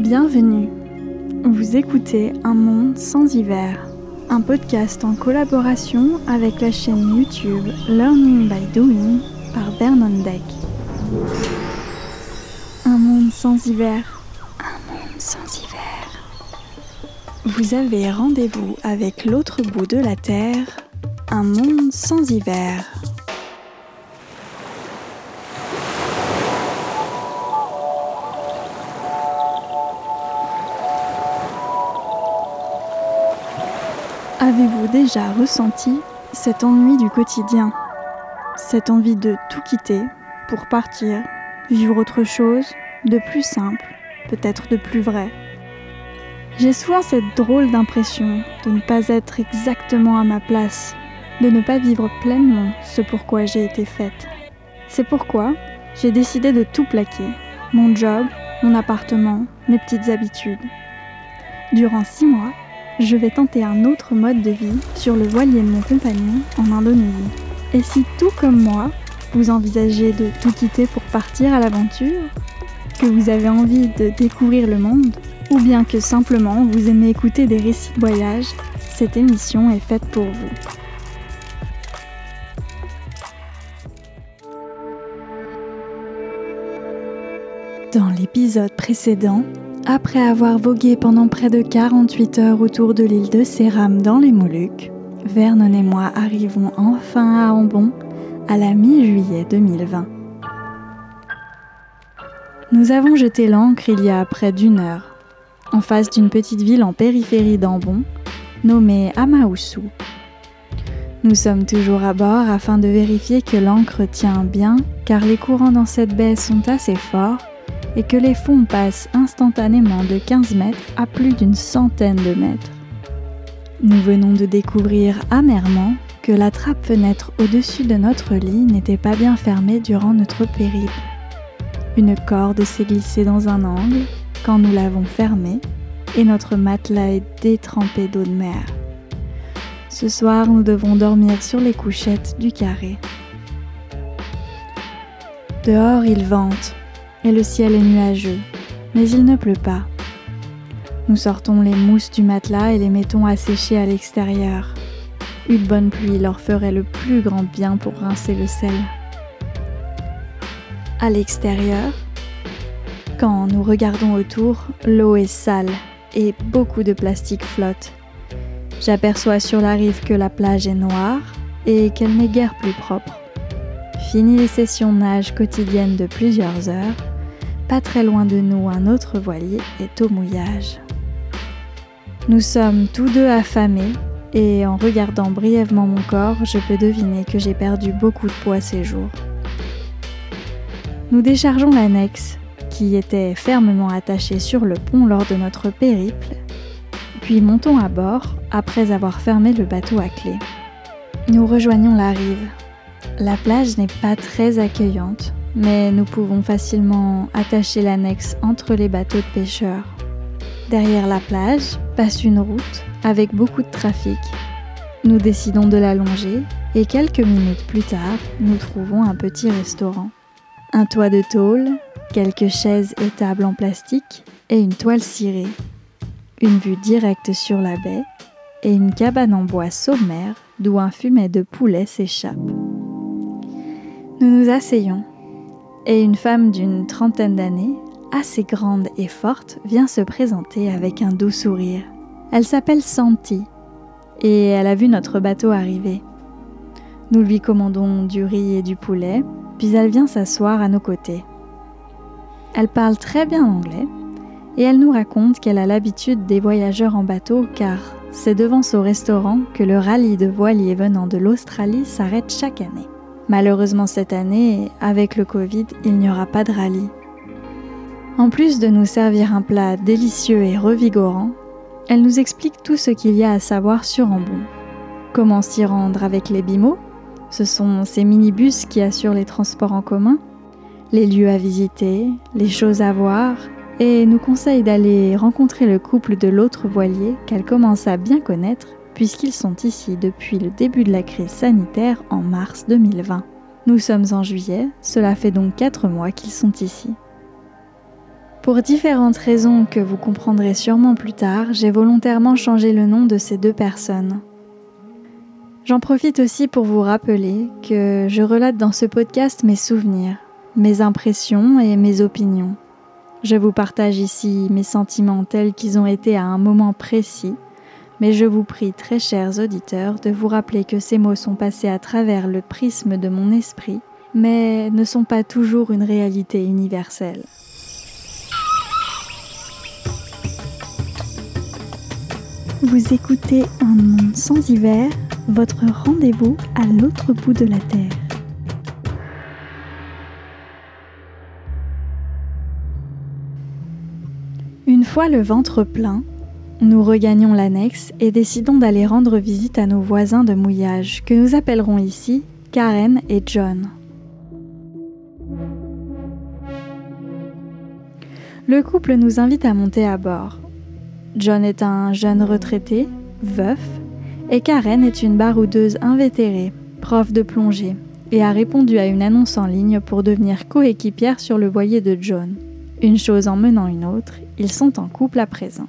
Bienvenue. Vous écoutez Un monde sans hiver, un podcast en collaboration avec la chaîne YouTube Learning by Doing par Vernon Deck. Un monde sans hiver. Un monde sans hiver. Vous avez rendez-vous avec l'autre bout de la Terre. Un monde sans hiver. Avez-vous déjà ressenti cet ennui du quotidien Cette envie de tout quitter pour partir, vivre autre chose, de plus simple, peut-être de plus vrai? J'ai souvent cette drôle d'impression de ne pas être exactement à ma place, de ne pas vivre pleinement ce pourquoi j'ai été faite. C'est pourquoi j'ai décidé de tout plaquer, mon job, mon appartement, mes petites habitudes. Durant six mois, je vais tenter un autre mode de vie sur le voilier de mon compagnon en Indonésie. Et si tout comme moi, vous envisagez de tout quitter pour partir à l'aventure, que vous avez envie de découvrir le monde, ou bien que simplement vous aimez écouter des récits de voyage, cette émission est faite pour vous. Dans l'épisode précédent, après avoir vogué pendant près de 48 heures autour de l'île de Séram dans les Moluques, Vernon et moi arrivons enfin à Ambon à la mi-juillet 2020. Nous avons jeté l'ancre il y a près d'une heure, en face d'une petite ville en périphérie d'Ambon, nommée Amaoussou. Nous sommes toujours à bord afin de vérifier que l'ancre tient bien, car les courants dans cette baie sont assez forts et que les fonds passent instantanément de 15 mètres à plus d'une centaine de mètres. Nous venons de découvrir amèrement que la trappe-fenêtre au-dessus de notre lit n'était pas bien fermée durant notre périple. Une corde s'est glissée dans un angle quand nous l'avons fermée et notre matelas est détrempé d'eau de mer. Ce soir, nous devons dormir sur les couchettes du carré. Dehors, il vente et le ciel est nuageux, mais il ne pleut pas. Nous sortons les mousses du matelas et les mettons à sécher à l'extérieur. Une bonne pluie leur ferait le plus grand bien pour rincer le sel. À l'extérieur, quand nous regardons autour, l'eau est sale et beaucoup de plastique flotte. J'aperçois sur la rive que la plage est noire et qu'elle n'est guère plus propre. Fini les sessions nage quotidiennes de plusieurs heures, pas très loin de nous, un autre voilier est au mouillage. Nous sommes tous deux affamés et en regardant brièvement mon corps, je peux deviner que j'ai perdu beaucoup de poids ces jours. Nous déchargeons l'annexe, qui était fermement attachée sur le pont lors de notre périple, puis montons à bord après avoir fermé le bateau à clé. Nous rejoignons la rive. La plage n'est pas très accueillante, mais nous pouvons facilement attacher l'annexe entre les bateaux de pêcheurs. Derrière la plage passe une route avec beaucoup de trafic. Nous décidons de la longer et quelques minutes plus tard, nous trouvons un petit restaurant. Un toit de tôle, quelques chaises et tables en plastique et une toile cirée. Une vue directe sur la baie et une cabane en bois sommaire d'où un fumet de poulet s'échappe. Nous nous asseyons et une femme d'une trentaine d'années, assez grande et forte, vient se présenter avec un doux sourire. Elle s'appelle Santi et elle a vu notre bateau arriver. Nous lui commandons du riz et du poulet, puis elle vient s'asseoir à nos côtés. Elle parle très bien anglais et elle nous raconte qu'elle a l'habitude des voyageurs en bateau car c'est devant ce restaurant que le rallye de voiliers venant de l'Australie s'arrête chaque année. Malheureusement cette année, avec le Covid, il n'y aura pas de rallye. En plus de nous servir un plat délicieux et revigorant, elle nous explique tout ce qu'il y a à savoir sur Ambon. Comment s'y rendre avec les BIMO, ce sont ces minibus qui assurent les transports en commun, les lieux à visiter, les choses à voir, et nous conseille d'aller rencontrer le couple de l'autre voilier qu'elle commence à bien connaître puisqu'ils sont ici depuis le début de la crise sanitaire en mars 2020. Nous sommes en juillet, cela fait donc 4 mois qu'ils sont ici. Pour différentes raisons que vous comprendrez sûrement plus tard, j'ai volontairement changé le nom de ces deux personnes. J'en profite aussi pour vous rappeler que je relate dans ce podcast mes souvenirs, mes impressions et mes opinions. Je vous partage ici mes sentiments tels qu'ils ont été à un moment précis, mais je vous prie, très chers auditeurs, de vous rappeler que ces mots sont passés à travers le prisme de mon esprit, mais ne sont pas toujours une réalité universelle. Vous écoutez Un monde sans hiver, votre rendez-vous à l'autre bout de la Terre. Une fois le ventre plein, nous regagnons l'annexe et décidons d'aller rendre visite à nos voisins de mouillage, que nous appellerons ici Karen et John. Le couple nous invite à monter à bord. John est un jeune retraité, veuf, et Karen est une baroudeuse invétérée, prof de plongée, et a répondu à une annonce en ligne pour devenir coéquipière sur le voilier de John. Une chose en menant une autre, ils sont en couple à présent.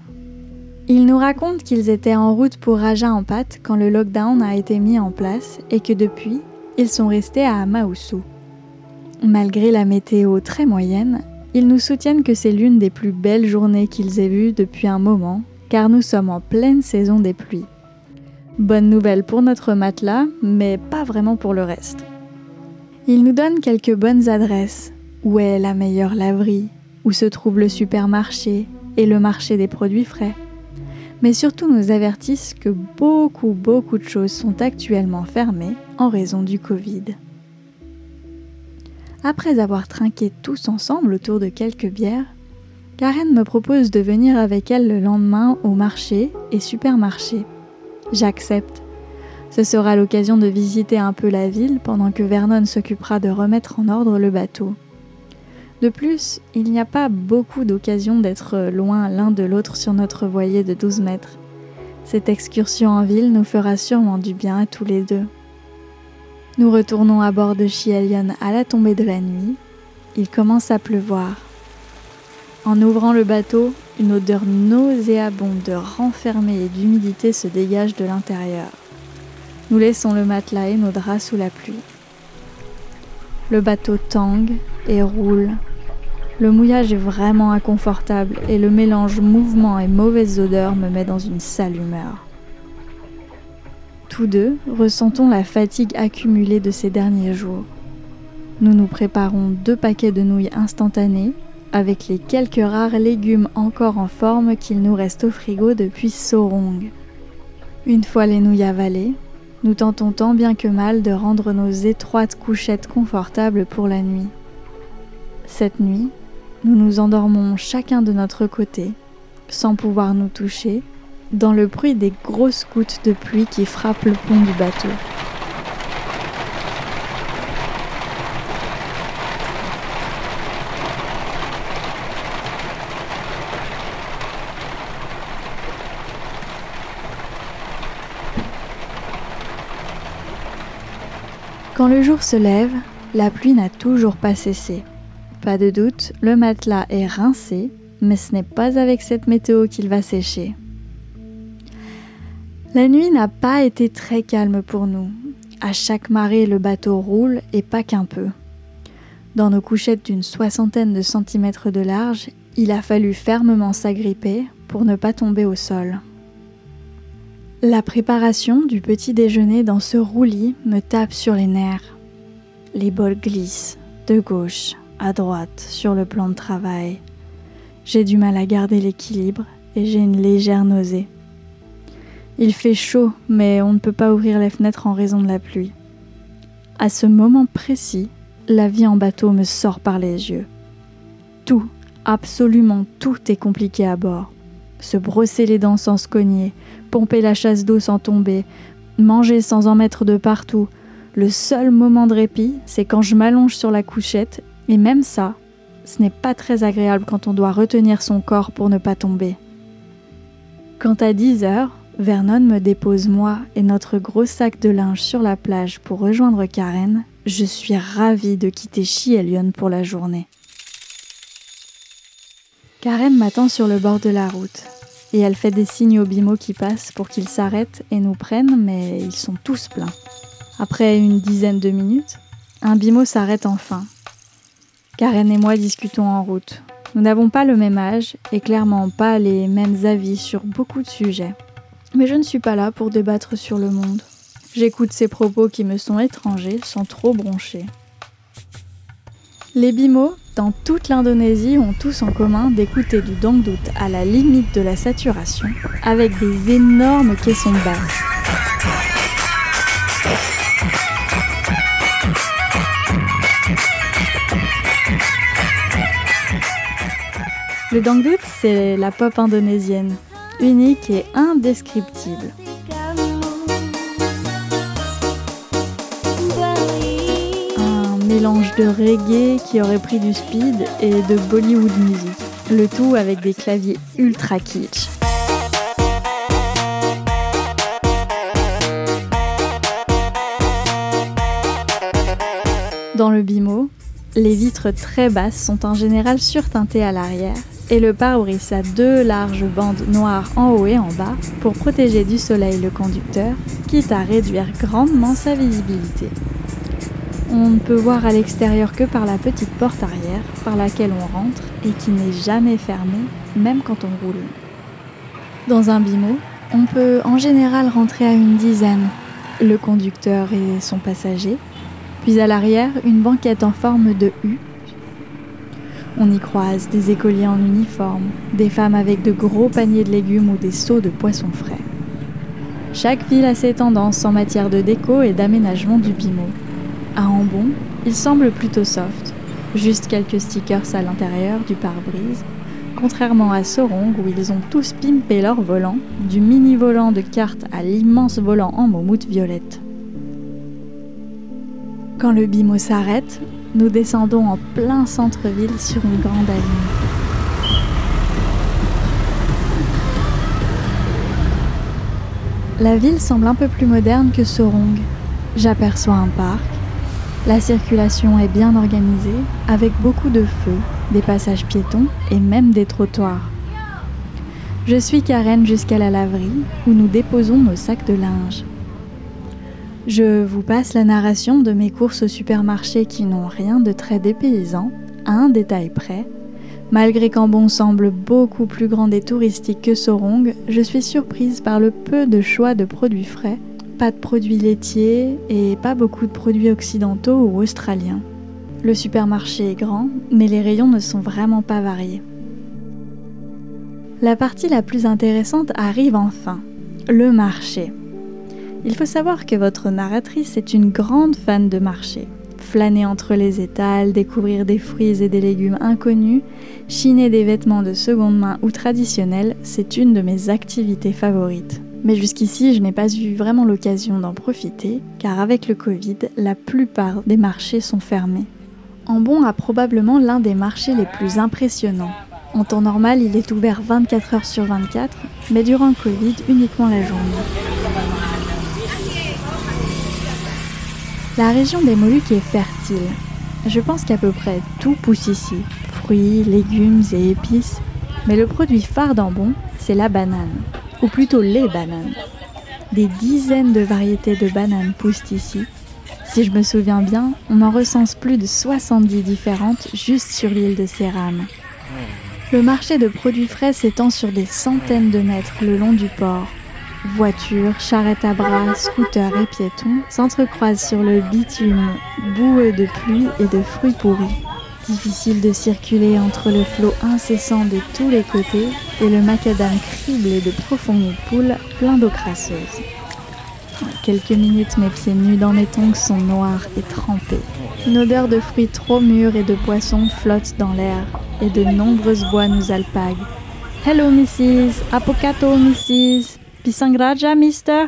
Ils nous racontent qu'ils étaient en route pour Raja en pâte quand le lockdown a été mis en place et que depuis, ils sont restés à Amaoussou. Malgré la météo très moyenne, ils nous soutiennent que c'est l'une des plus belles journées qu'ils aient vues depuis un moment, car nous sommes en pleine saison des pluies. Bonne nouvelle pour notre matelas, mais pas vraiment pour le reste. Ils nous donnent quelques bonnes adresses. Où est la meilleure laverie? Où se trouve le supermarché et le marché des produits frais? Mais surtout nous avertissent que beaucoup, beaucoup de choses sont actuellement fermées en raison du Covid. Après avoir trinqué tous ensemble autour de quelques bières, Karen me propose de venir avec elle le lendemain au marché et supermarché. J'accepte. Ce sera l'occasion de visiter un peu la ville pendant que Vernon s'occupera de remettre en ordre le bateau. De plus, il n'y a pas beaucoup d'occasions d'être loin l'un de l'autre sur notre voilier de 12 mètres. Cette excursion en ville nous fera sûrement du bien à tous les deux. Nous retournons à bord de Chielion à la tombée de la nuit. Il commence à pleuvoir. En ouvrant le bateau, une odeur nauséabonde de renfermé et d'humidité se dégage de l'intérieur. Nous laissons le matelas et nos draps sous la pluie. Le bateau tangue et roule. Le mouillage est vraiment inconfortable et le mélange mouvement et mauvaise odeur me met dans une sale humeur. Tous deux ressentons la fatigue accumulée de ces derniers jours. Nous nous préparons deux paquets de nouilles instantanées avec les quelques rares légumes encore en forme qu'il nous reste au frigo depuis Sorong. Une fois les nouilles avalées, nous tentons tant bien que mal de rendre nos étroites couchettes confortables pour la nuit. Cette nuit, nous nous endormons chacun de notre côté, sans pouvoir nous toucher, dans le bruit des grosses gouttes de pluie qui frappent le pont du bateau. Quand le jour se lève, la pluie n'a toujours pas cessé. Pas de doute, le matelas est rincé, mais ce n'est pas avec cette météo qu'il va sécher. La nuit n'a pas été très calme pour nous. À chaque marée, le bateau roule et pas qu'un peu. Dans nos couchettes d'une soixantaine de centimètres de large, il a fallu fermement s'agripper pour ne pas tomber au sol. La préparation du petit déjeuner dans ce roulis me tape sur les nerfs. Les bols glissent de gauche à droite sur le plan de travail. J'ai du mal à garder l'équilibre et j'ai une légère nausée. Il fait chaud, mais on ne peut pas ouvrir les fenêtres en raison de la pluie. À ce moment précis, la vie en bateau me sort par les yeux. Tout, absolument tout est compliqué à bord. Se brosser les dents sans se cogner, pomper la chasse d'eau sans tomber, manger sans en mettre de partout. Le seul moment de répit, c'est quand je m'allonge sur la couchette, et même ça, ce n'est pas très agréable quand on doit retenir son corps pour ne pas tomber. Quant à 10 heures, Vernon me dépose moi et notre gros sac de linge sur la plage pour rejoindre Karen. Je suis ravie de quitter Chielion pour la journée. Karen m'attend sur le bord de la route et elle fait des signes aux bimos qui passent pour qu'ils s'arrêtent et nous prennent, mais ils sont tous pleins. Après une dizaine de minutes, un bimo s'arrête enfin. Karen et moi discutons en route. Nous n'avons pas le même âge et clairement pas les mêmes avis sur beaucoup de sujets. Mais je ne suis pas là pour débattre sur le monde. J'écoute ces propos qui me sont étrangers sans trop broncher. Les bimos, dans toute l'Indonésie, ont tous en commun d'écouter du dangdut à la limite de la saturation, avec des énormes caissons basses. Le dangdut, c'est la pop indonésienne, unique et indescriptible. mélange de reggae qui aurait pris du speed et de Bollywood music. Le tout avec des claviers ultra kitsch. Dans le bimo, les vitres très basses sont en général surteintées à l'arrière et le pare-brise a deux larges bandes noires en haut et en bas pour protéger du soleil le conducteur, quitte à réduire grandement sa visibilité. On ne peut voir à l'extérieur que par la petite porte arrière par laquelle on rentre et qui n'est jamais fermée, même quand on roule. Dans un bimo, on peut en général rentrer à une dizaine, le conducteur et son passager, puis à l'arrière, une banquette en forme de U. On y croise des écoliers en uniforme, des femmes avec de gros paniers de légumes ou des seaux de poissons frais. Chaque ville a ses tendances en matière de déco et d'aménagement du bimo. À Ambon, il semble plutôt soft, juste quelques stickers à l'intérieur du pare-brise, contrairement à Sorong où ils ont tous pimpé leur volant, du mini volant de carte à l'immense volant en moumoute violette. Quand le bimo s'arrête, nous descendons en plein centre-ville sur une grande avenue. La ville semble un peu plus moderne que Sorong. J'aperçois un parc, la circulation est bien organisée, avec beaucoup de feux, des passages piétons et même des trottoirs. Je suis Karen jusqu'à la laverie, où nous déposons nos sacs de linge. Je vous passe la narration de mes courses au supermarché qui n'ont rien de très dépaysant, à un détail près. Malgré qu'Ambon semble beaucoup plus grand et touristique que Sorong, je suis surprise par le peu de choix de produits frais pas de produits laitiers et pas beaucoup de produits occidentaux ou australiens. Le supermarché est grand, mais les rayons ne sont vraiment pas variés. La partie la plus intéressante arrive enfin, le marché. Il faut savoir que votre narratrice est une grande fan de marché. Flâner entre les étals, découvrir des fruits et des légumes inconnus, chiner des vêtements de seconde main ou traditionnels, c'est une de mes activités favorites. Mais jusqu'ici, je n'ai pas eu vraiment l'occasion d'en profiter, car avec le Covid, la plupart des marchés sont fermés. Ambon a probablement l'un des marchés les plus impressionnants. En temps normal, il est ouvert 24 heures sur 24, mais durant le Covid, uniquement la journée. La région des Moluques est fertile. Je pense qu'à peu près tout pousse ici. Fruits, légumes et épices. Mais le produit phare d'Ambon, c'est la banane ou plutôt les bananes. Des dizaines de variétés de bananes poussent ici. Si je me souviens bien, on en recense plus de 70 différentes juste sur l'île de Séram. Le marché de produits frais s'étend sur des centaines de mètres le long du port. Voitures, charrettes à bras, scooters et piétons s'entrecroisent sur le bitume boueux de pluie et de fruits pourris. Difficile de circuler entre le flot incessant de tous les côtés et le macadam criblé de de poules plein d'eau crasseuse. quelques minutes, mes pieds nus dans mes tongs sont noirs et trempés. Une odeur de fruits trop mûrs et de poissons flotte dans l'air et de nombreuses voix nous alpaguent. Hello, Mrs. Apocato, Mrs. Pisangraja, Mister?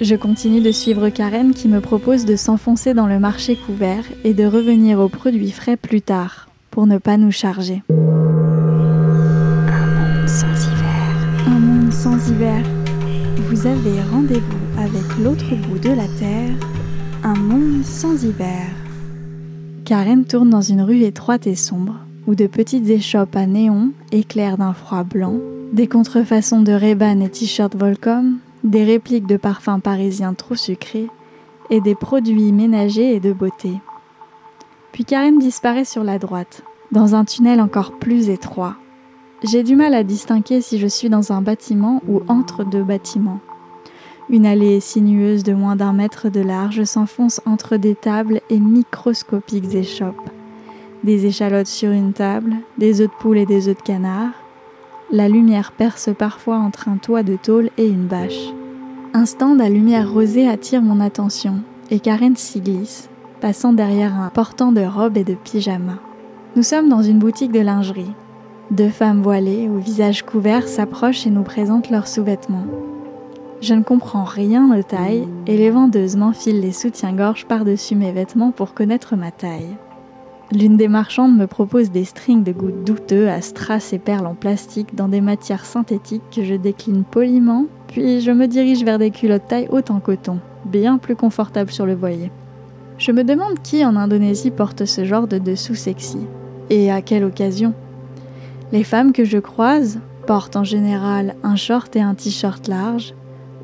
Je continue de suivre Karen qui me propose de s'enfoncer dans le marché couvert et de revenir aux produits frais plus tard pour ne pas nous charger. Un monde sans hiver. Un monde sans hiver. Vous avez rendez-vous avec l'autre bout de la Terre. Un monde sans hiver. Karen tourne dans une rue étroite et sombre, où de petites échoppes à néon éclairent d'un froid blanc, des contrefaçons de ray et t-shirts Volcom, des répliques de parfums parisiens trop sucrés et des produits ménagers et de beauté. Puis Karen disparaît sur la droite, dans un tunnel encore plus étroit. J'ai du mal à distinguer si je suis dans un bâtiment ou entre deux bâtiments. Une allée sinueuse de moins d'un mètre de large s'enfonce entre des tables et microscopiques échoppes. Des échalotes sur une table, des œufs de poule et des œufs de canard. La lumière perce parfois entre un toit de tôle et une bâche. Un stand à lumière rosée attire mon attention et Karen s'y glisse, passant derrière un portant de robes et de pyjamas. Nous sommes dans une boutique de lingerie. Deux femmes voilées, au visage couvert, s'approchent et nous présentent leurs sous-vêtements. Je ne comprends rien de taille et les vendeuses m'enfilent les soutiens-gorge par-dessus mes vêtements pour connaître ma taille. L'une des marchandes me propose des strings de goût douteux à strass et perles en plastique dans des matières synthétiques que je décline poliment, puis je me dirige vers des culottes taille haute en coton, bien plus confortables sur le voilier. Je me demande qui en Indonésie porte ce genre de dessous sexy, et à quelle occasion. Les femmes que je croise portent en général un short et un t-shirt large,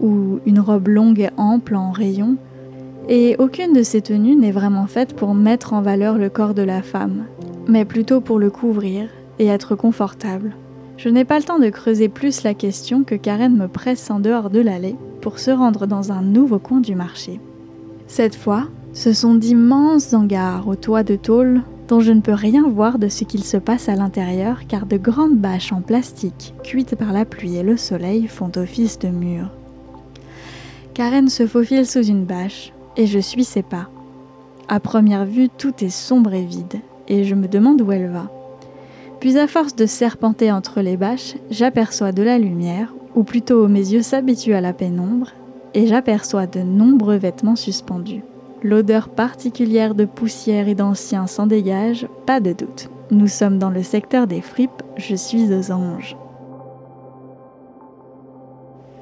ou une robe longue et ample en rayon, et aucune de ces tenues n'est vraiment faite pour mettre en valeur le corps de la femme, mais plutôt pour le couvrir et être confortable. Je n'ai pas le temps de creuser plus la question que Karen me presse en dehors de l'allée pour se rendre dans un nouveau coin du marché. Cette fois, ce sont d'immenses hangars au toit de tôle dont je ne peux rien voir de ce qu'il se passe à l'intérieur car de grandes bâches en plastique, cuites par la pluie et le soleil, font office de murs. Karen se faufile sous une bâche, et je suis ses pas. À première vue, tout est sombre et vide, et je me demande où elle va. Puis à force de serpenter entre les bâches, j'aperçois de la lumière, ou plutôt mes yeux s'habituent à la pénombre, et j'aperçois de nombreux vêtements suspendus. L'odeur particulière de poussière et d'anciens s'en dégage, pas de doute. Nous sommes dans le secteur des fripes, je suis aux anges.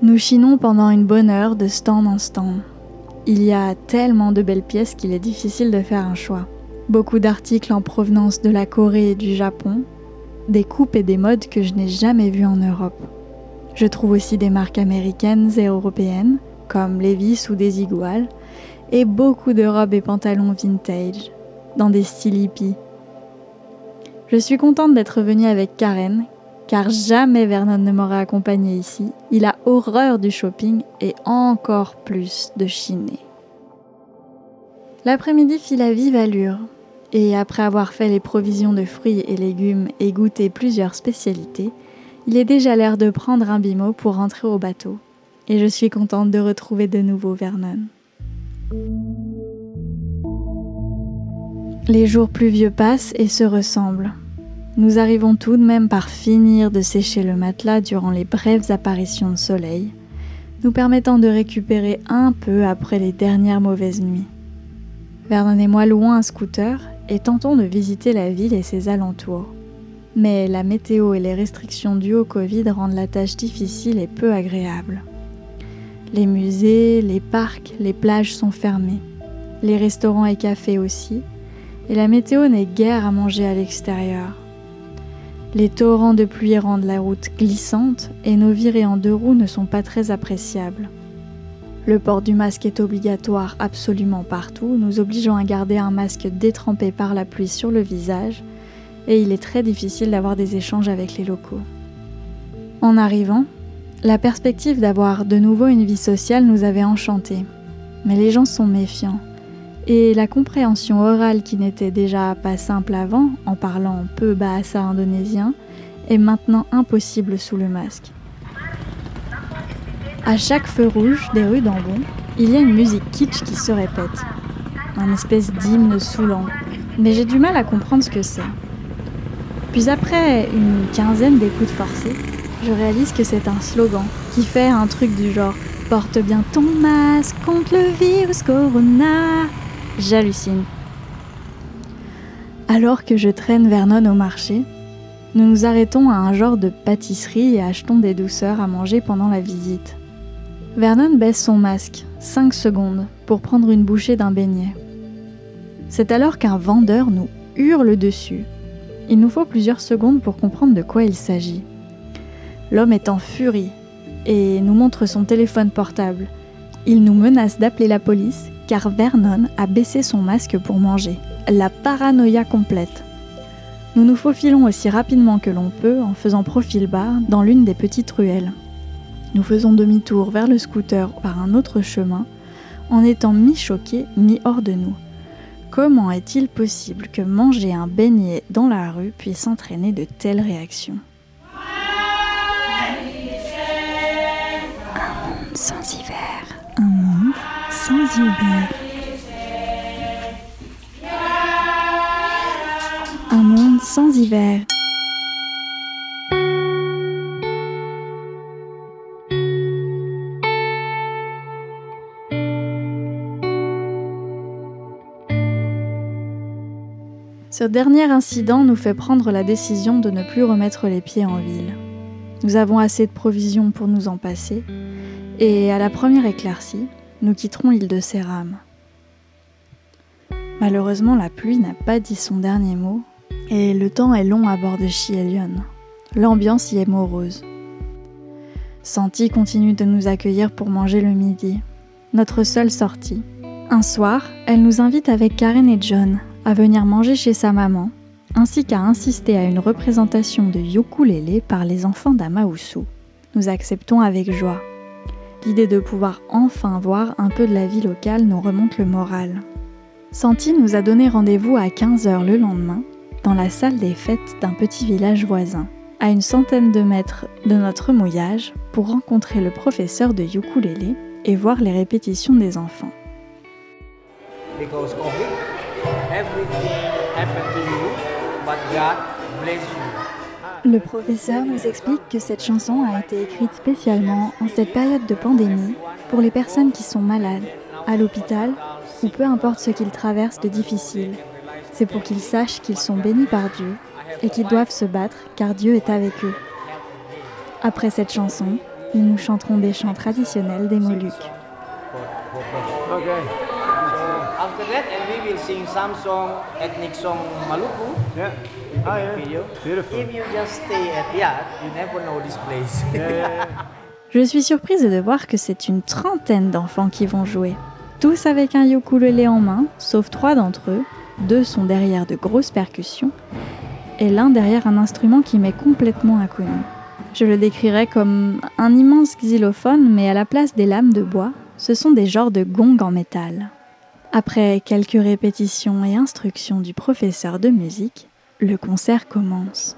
Nous chinons pendant une bonne heure de stand en stand. Il y a tellement de belles pièces qu'il est difficile de faire un choix. Beaucoup d'articles en provenance de la Corée et du Japon, des coupes et des modes que je n'ai jamais vues en Europe. Je trouve aussi des marques américaines et européennes, comme Levi's ou Desigual, et beaucoup de robes et pantalons vintage, dans des styles hippies. Je suis contente d'être venue avec Karen, car jamais Vernon ne m'aurait accompagné ici. Il a horreur du shopping et encore plus de chiner. L'après-midi fit la vive allure, et après avoir fait les provisions de fruits et légumes et goûté plusieurs spécialités, il est déjà l'heure de prendre un bimo pour rentrer au bateau. Et je suis contente de retrouver de nouveau Vernon. Les jours pluvieux passent et se ressemblent. Nous arrivons tout de même par finir de sécher le matelas durant les brèves apparitions de soleil, nous permettant de récupérer un peu après les dernières mauvaises nuits. Vernon et moi louons un scooter et tentons de visiter la ville et ses alentours. Mais la météo et les restrictions dues au Covid rendent la tâche difficile et peu agréable. Les musées, les parcs, les plages sont fermés. Les restaurants et cafés aussi. Et la météo n'est guère à manger à l'extérieur. Les torrents de pluie rendent la route glissante et nos virées en deux roues ne sont pas très appréciables. Le port du masque est obligatoire absolument partout, nous obligeons à garder un masque détrempé par la pluie sur le visage et il est très difficile d'avoir des échanges avec les locaux. En arrivant, la perspective d'avoir de nouveau une vie sociale nous avait enchantés. Mais les gens sont méfiants et la compréhension orale qui n'était déjà pas simple avant, en parlant peu bahasa indonésien, est maintenant impossible sous le masque. À chaque feu rouge des rues d'Ambon, il y a une musique kitsch qui se répète, un espèce d'hymne saoulant, mais j'ai du mal à comprendre ce que c'est. Puis après une quinzaine d'écoutes forcées, je réalise que c'est un slogan qui fait un truc du genre Porte bien ton masque contre le virus corona J'hallucine. Alors que je traîne Vernon au marché, nous nous arrêtons à un genre de pâtisserie et achetons des douceurs à manger pendant la visite. Vernon baisse son masque, 5 secondes, pour prendre une bouchée d'un beignet. C'est alors qu'un vendeur nous hurle dessus. Il nous faut plusieurs secondes pour comprendre de quoi il s'agit. L'homme est en furie et nous montre son téléphone portable. Il nous menace d'appeler la police car Vernon a baissé son masque pour manger. La paranoïa complète. Nous nous faufilons aussi rapidement que l'on peut en faisant profil bas dans l'une des petites ruelles. Nous faisons demi-tour vers le scooter par un autre chemin en étant mi-choqués, mi-hors de nous. Comment est-il possible que manger un beignet dans la rue puisse entraîner de telles réactions? Un monde Un monde sans hiver. Ce dernier incident nous fait prendre la décision de ne plus remettre les pieds en ville. Nous avons assez de provisions pour nous en passer, et à la première éclaircie, nous quitterons l'île de Séram. Malheureusement, la pluie n'a pas dit son dernier mot, et le temps est long à bord de Chielion. L'ambiance y est morose. Santi continue de nous accueillir pour manger le midi, notre seule sortie. Un soir, elle nous invite avec Karen et John à venir manger chez sa maman, ainsi qu'à insister à une représentation de ukulélé par les enfants d'Amaoussou. Nous acceptons avec joie. L'idée de pouvoir enfin voir un peu de la vie locale nous remonte le moral. Santi nous a donné rendez-vous à 15h le lendemain, dans la salle des fêtes d'un petit village voisin, à une centaine de mètres de notre mouillage, pour rencontrer le professeur de ukulélé et voir les répétitions des enfants. Le professeur nous explique que cette chanson a été écrite spécialement en cette période de pandémie pour les personnes qui sont malades, à l'hôpital ou peu importe ce qu'ils traversent de difficile. C'est pour qu'ils sachent qu'ils sont bénis par Dieu et qu'ils doivent se battre car Dieu est avec eux. Après cette chanson, nous chanterons des chants traditionnels des Moluques. After that, and we will sing some song, ethnic song Maluku. Yeah. Ah, yeah. Video. Beautiful. If you just stay at Yat, you never know this place. Yeah, yeah, yeah. Je suis surprise de voir que c'est une trentaine d'enfants qui vont jouer. Tous avec un ukulélé en main, sauf trois d'entre eux. Deux sont derrière de grosses percussions et l'un derrière un instrument qui m'est complètement inconnu. Je le décrirais comme un immense xylophone, mais à la place des lames de bois, ce sont des genres de gongs en métal. Après quelques répétitions et instructions du professeur de musique, le concert commence.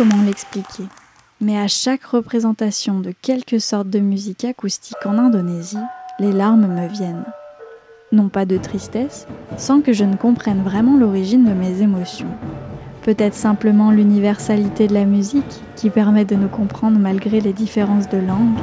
Comment l'expliquer, mais à chaque représentation de quelque sorte de musique acoustique en Indonésie, les larmes me viennent. Non pas de tristesse, sans que je ne comprenne vraiment l'origine de mes émotions. Peut-être simplement l'universalité de la musique qui permet de nous comprendre malgré les différences de langue.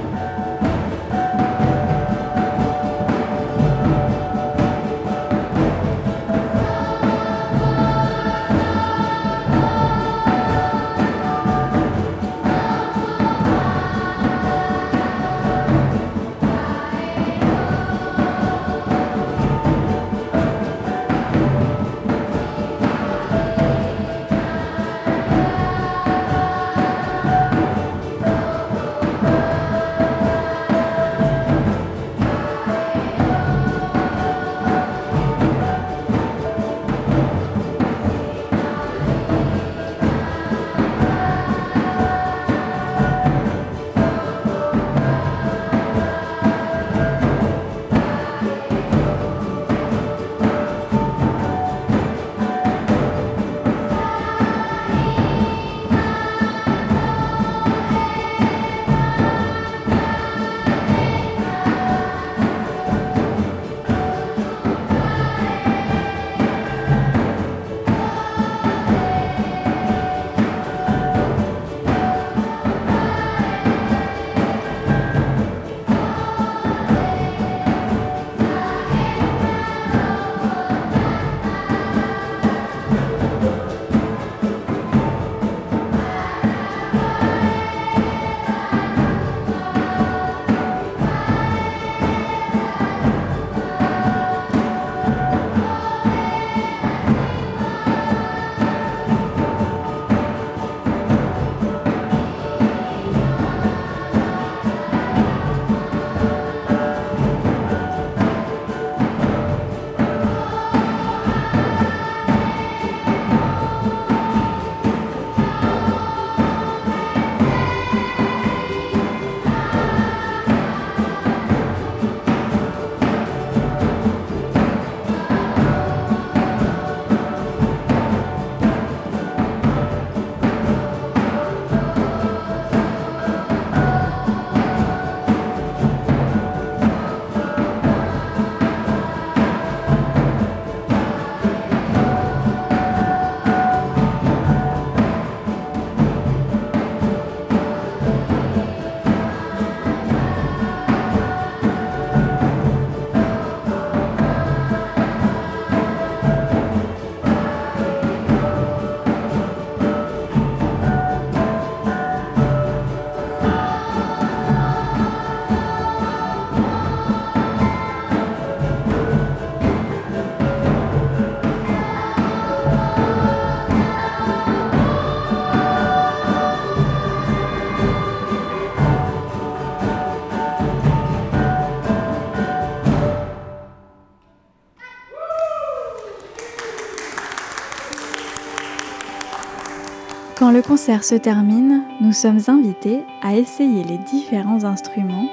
Concert se termine, nous sommes invités à essayer les différents instruments,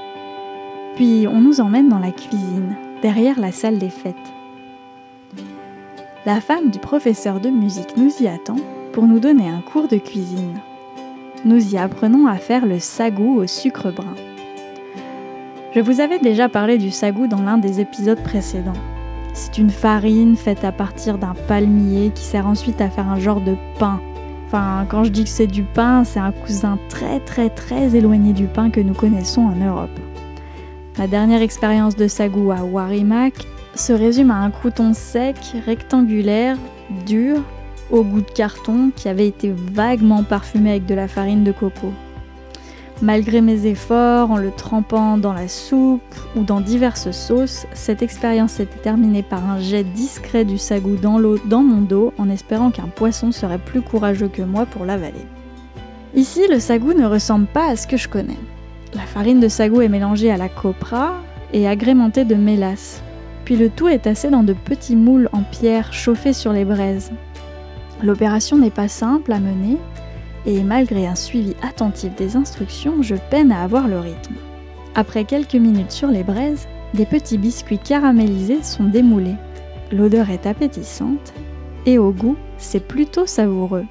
puis on nous emmène dans la cuisine, derrière la salle des fêtes. La femme du professeur de musique nous y attend pour nous donner un cours de cuisine. Nous y apprenons à faire le sagou au sucre brun. Je vous avais déjà parlé du sagou dans l'un des épisodes précédents. C'est une farine faite à partir d'un palmier qui sert ensuite à faire un genre de pain Quand je dis que c'est du pain, c'est un cousin très très très éloigné du pain que nous connaissons en Europe. Ma dernière expérience de sagou à Warimak se résume à un crouton sec, rectangulaire, dur, au goût de carton, qui avait été vaguement parfumé avec de la farine de coco. Malgré mes efforts, en le trempant dans la soupe ou dans diverses sauces, cette expérience s'était terminée par un jet discret du sagou dans l'eau dans mon dos en espérant qu'un poisson serait plus courageux que moi pour l'avaler. Ici, le sagou ne ressemble pas à ce que je connais. La farine de sagou est mélangée à la copra et agrémentée de mélasse. Puis le tout est tassé dans de petits moules en pierre chauffés sur les braises. L'opération n'est pas simple à mener et malgré un suivi attentif des instructions, je peine à avoir le rythme. Après quelques minutes sur les braises, des petits biscuits caramélisés sont démoulés. L'odeur est appétissante et au goût, c'est plutôt savoureux.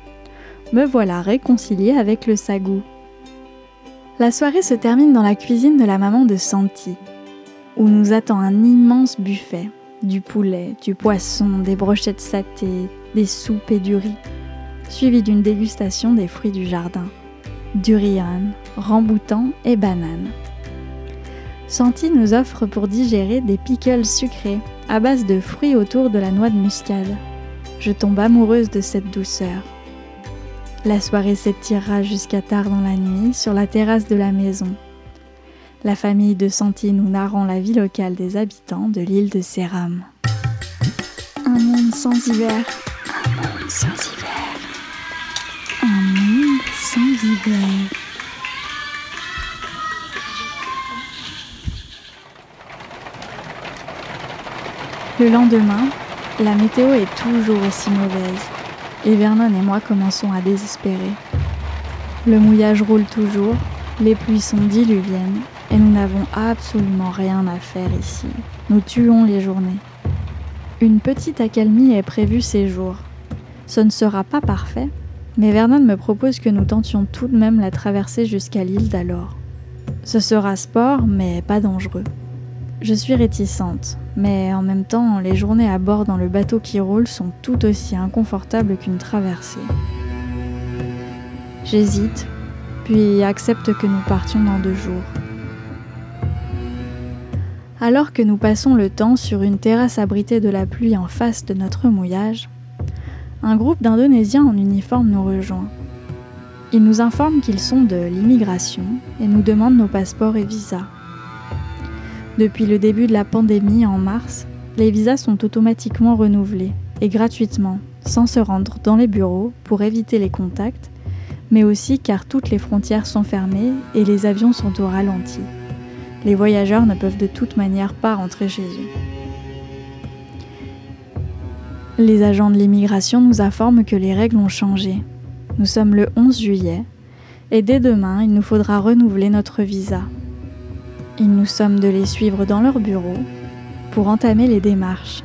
me voilà réconciliée avec le sagou. La soirée se termine dans la cuisine de la maman de Santi, où nous attend un immense buffet, du poulet, du poisson, des brochettes satées, des soupes et du riz, suivi d'une dégustation des fruits du jardin, durian, ramboutan et banane. Santi nous offre pour digérer des pickles sucrés à base de fruits autour de la noix de muscade. Je tombe amoureuse de cette douceur. La soirée s'étirera jusqu'à tard dans la nuit sur la terrasse de la maison. La famille de Santi nous narrant la vie locale des habitants de l'île de Séram. Un monde sans hiver. Un monde sans hiver. Le lendemain, la météo est toujours aussi mauvaise et Vernon et moi commençons à désespérer. Le mouillage roule toujours, les pluies sont diluviennes et nous n'avons absolument rien à faire ici. Nous tuons les journées. Une petite accalmie est prévue ces jours. Ce ne sera pas parfait, mais Vernon me propose que nous tentions tout de même la traversée jusqu'à l'île d'alors. Ce sera sport, mais pas dangereux. Je suis réticente, mais en même temps, les journées à bord dans le bateau qui roule sont tout aussi inconfortables qu'une traversée. J'hésite, puis accepte que nous partions dans deux jours. Alors que nous passons le temps sur une terrasse abritée de la pluie en face de notre mouillage, un groupe d'Indonésiens en uniforme nous rejoint. Ils nous informent qu'ils sont de l'immigration et nous demandent nos passeports et visas. Depuis le début de la pandémie en mars, les visas sont automatiquement renouvelés et gratuitement, sans se rendre dans les bureaux pour éviter les contacts, mais aussi car toutes les frontières sont fermées et les avions sont au ralenti. Les voyageurs ne peuvent de toute manière pas rentrer chez eux. Les agents de l'immigration nous informent que les règles ont changé. Nous sommes le 11 juillet et dès demain, il nous faudra renouveler notre visa ils nous somment de les suivre dans leur bureau pour entamer les démarches.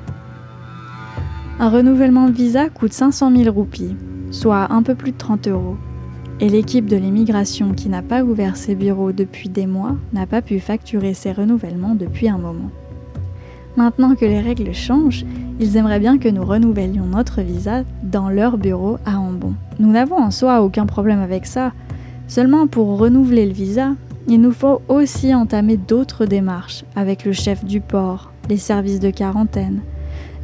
Un renouvellement de visa coûte 500 000 roupies, soit un peu plus de 30 euros. Et l'équipe de l'immigration qui n'a pas ouvert ses bureaux depuis des mois n'a pas pu facturer ces renouvellements depuis un moment. Maintenant que les règles changent, ils aimeraient bien que nous renouvelions notre visa dans leur bureau à Ambon. Nous n'avons en soi aucun problème avec ça, seulement pour renouveler le visa, il nous faut aussi entamer d'autres démarches avec le chef du port, les services de quarantaine.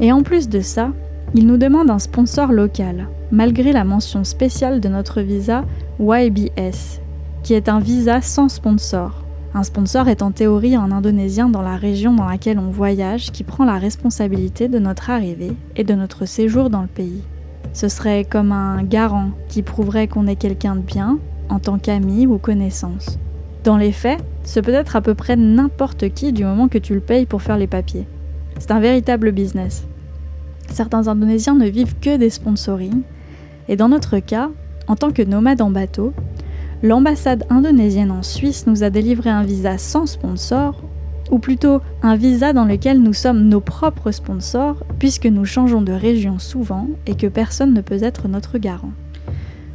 Et en plus de ça, il nous demande un sponsor local, malgré la mention spéciale de notre visa YBS, qui est un visa sans sponsor. Un sponsor est en théorie un Indonésien dans la région dans laquelle on voyage qui prend la responsabilité de notre arrivée et de notre séjour dans le pays. Ce serait comme un garant qui prouverait qu'on est quelqu'un de bien en tant qu'ami ou connaissance. Dans les faits, ce peut être à peu près n'importe qui du moment que tu le payes pour faire les papiers. C'est un véritable business. Certains Indonésiens ne vivent que des sponsorings, et dans notre cas, en tant que nomade en bateau, l'ambassade indonésienne en Suisse nous a délivré un visa sans sponsor, ou plutôt un visa dans lequel nous sommes nos propres sponsors, puisque nous changeons de région souvent et que personne ne peut être notre garant.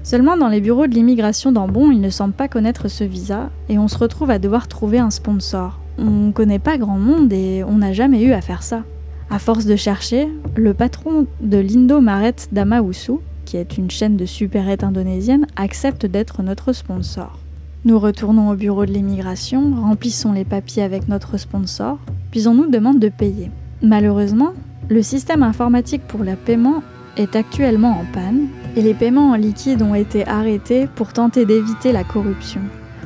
Seulement dans les bureaux de l'immigration d'Ambon, ils ne semblent pas connaître ce visa et on se retrouve à devoir trouver un sponsor. On connaît pas grand monde et on n'a jamais eu à faire ça. À force de chercher, le patron de l'Indo Maret Damausu, qui est une chaîne de supérettes indonésienne, accepte d'être notre sponsor. Nous retournons au bureau de l'immigration, remplissons les papiers avec notre sponsor, puis on nous demande de payer. Malheureusement, le système informatique pour le paiement est actuellement en panne et les paiements en liquide ont été arrêtés pour tenter d'éviter la corruption.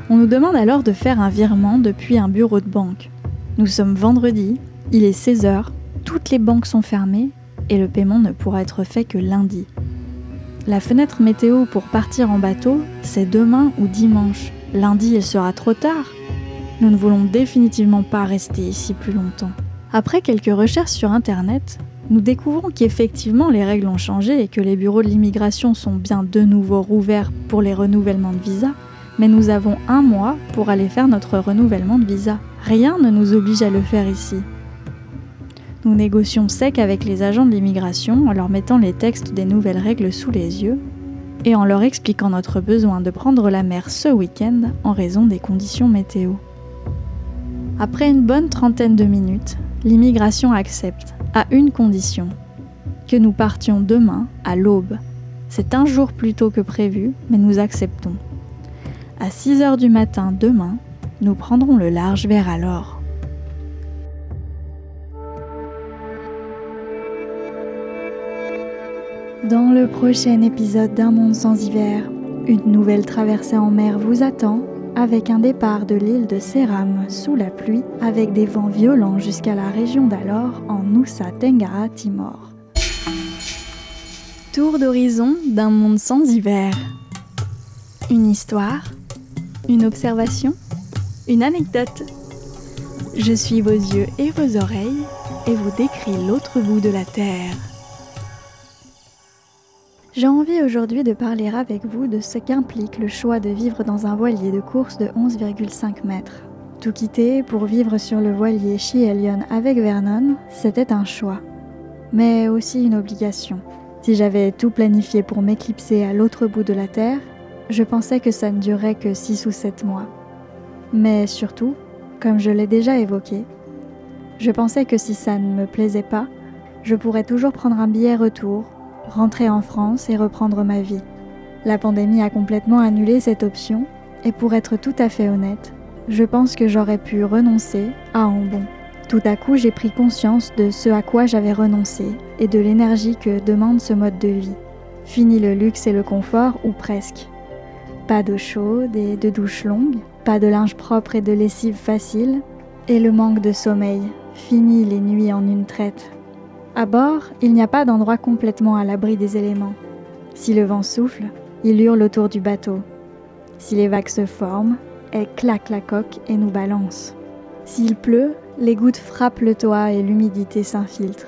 On nous demande alors de faire un virement depuis un bureau de banque. Nous sommes vendredi, il est 16h, toutes les banques sont fermées et le paiement ne pourra être fait que lundi. La fenêtre météo pour partir en bateau, c'est demain ou dimanche. Lundi, il sera trop tard. Nous ne voulons définitivement pas rester ici plus longtemps. Après quelques recherches sur Internet, nous découvrons qu'effectivement les règles ont changé et que les bureaux de l'immigration sont bien de nouveau rouverts pour les renouvellements de visa, mais nous avons un mois pour aller faire notre renouvellement de visa. Rien ne nous oblige à le faire ici. Nous négocions sec avec les agents de l'immigration en leur mettant les textes des nouvelles règles sous les yeux, et en leur expliquant notre besoin de prendre la mer ce week-end en raison des conditions météo. Après une bonne trentaine de minutes, l'immigration accepte, à une condition, que nous partions demain à l'aube. C'est un jour plus tôt que prévu, mais nous acceptons. À 6 heures du matin demain, nous prendrons le large vers alors. Dans le prochain épisode d'Un monde sans hiver, une nouvelle traversée en mer vous attend avec un départ de l'île de Seram sous la pluie avec des vents violents jusqu'à la région d'alors en Nusa Tenggara Timor. Tour d'horizon d'un monde sans hiver. Une histoire, une observation, une anecdote. Je suis vos yeux et vos oreilles et vous décris l'autre bout de la Terre. J'ai envie aujourd'hui de parler avec vous de ce qu'implique le choix de vivre dans un voilier de course de 11,5 mètres. Tout quitter pour vivre sur le voilier Chielion avec Vernon, c'était un choix, mais aussi une obligation. Si j'avais tout planifié pour m'éclipser à l'autre bout de la Terre, je pensais que ça ne durerait que 6 ou 7 mois. Mais surtout, comme je l'ai déjà évoqué, je pensais que si ça ne me plaisait pas, je pourrais toujours prendre un billet retour rentrer en France et reprendre ma vie. La pandémie a complètement annulé cette option, et pour être tout à fait honnête, je pense que j'aurais pu renoncer à en bon. Tout à coup, j'ai pris conscience de ce à quoi j'avais renoncé et de l'énergie que demande ce mode de vie. Fini le luxe et le confort, ou presque. Pas d'eau chaude et de douche longue, pas de linge propre et de lessive facile, et le manque de sommeil. Fini les nuits en une traite. À bord, il n'y a pas d'endroit complètement à l'abri des éléments. Si le vent souffle, il hurle autour du bateau. Si les vagues se forment, elles claquent la coque et nous balancent. S'il pleut, les gouttes frappent le toit et l'humidité s'infiltre.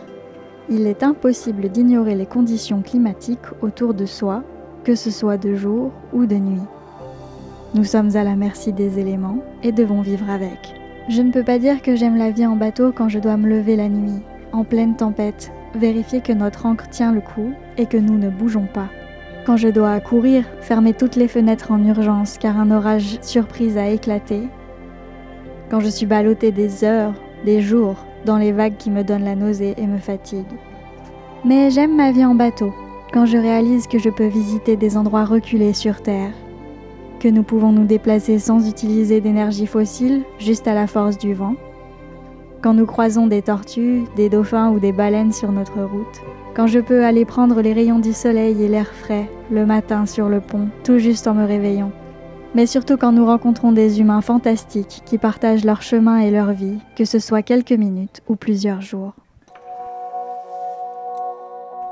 Il est impossible d'ignorer les conditions climatiques autour de soi, que ce soit de jour ou de nuit. Nous sommes à la merci des éléments et devons vivre avec. Je ne peux pas dire que j'aime la vie en bateau quand je dois me lever la nuit, en pleine tempête, vérifier que notre encre tient le coup et que nous ne bougeons pas. Quand je dois courir, fermer toutes les fenêtres en urgence car un orage surprise a éclaté. Quand je suis ballottée des heures, des jours, dans les vagues qui me donnent la nausée et me fatiguent. Mais j'aime ma vie en bateau, quand je réalise que je peux visiter des endroits reculés sur Terre, que nous pouvons nous déplacer sans utiliser d'énergie fossile, juste à la force du vent, quand nous croisons des tortues, des dauphins ou des baleines sur notre route, quand je peux aller prendre les rayons du soleil et l'air frais le matin sur le pont, tout juste en me réveillant. Mais surtout quand nous rencontrons des humains fantastiques qui partagent leur chemin et leur vie, que ce soit quelques minutes ou plusieurs jours.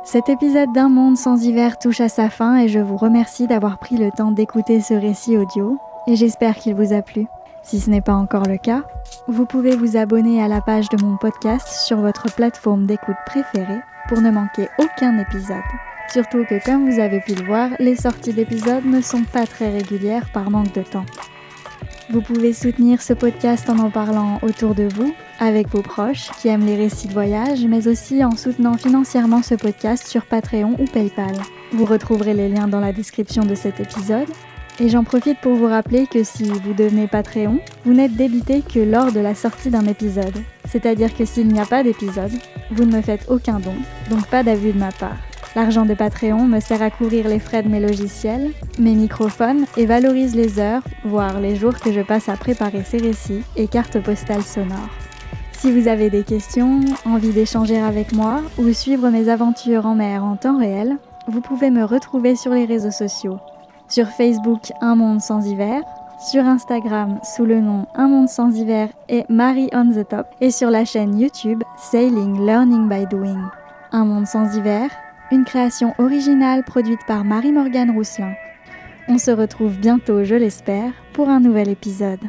Cet épisode d'un monde sans hiver touche à sa fin et je vous remercie d'avoir pris le temps d'écouter ce récit audio et j'espère qu'il vous a plu. Si ce n'est pas encore le cas, vous pouvez vous abonner à la page de mon podcast sur votre plateforme d'écoute préférée pour ne manquer aucun épisode. Surtout que comme vous avez pu le voir, les sorties d'épisodes ne sont pas très régulières par manque de temps. Vous pouvez soutenir ce podcast en en parlant autour de vous, avec vos proches qui aiment les récits de voyage, mais aussi en soutenant financièrement ce podcast sur Patreon ou PayPal. Vous retrouverez les liens dans la description de cet épisode et j'en profite pour vous rappeler que si vous devenez Patreon, vous n'êtes débité que lors de la sortie d'un épisode. C'est-à-dire que s'il n'y a pas d'épisode, vous ne me faites aucun don, donc pas d'avis de ma part. L'argent de Patreon me sert à couvrir les frais de mes logiciels, mes microphones et valorise les heures, voire les jours que je passe à préparer ces récits et cartes postales sonores. Si vous avez des questions, envie d'échanger avec moi ou suivre mes aventures en mer en temps réel, vous pouvez me retrouver sur les réseaux sociaux sur Facebook Un Monde Sans Hiver, sur Instagram sous le nom Un Monde Sans Hiver et Marie on the Top, et sur la chaîne YouTube Sailing Learning by Doing. Un Monde Sans Hiver, une création originale produite par Marie-Morgane Rousselin. On se retrouve bientôt, je l'espère, pour un nouvel épisode.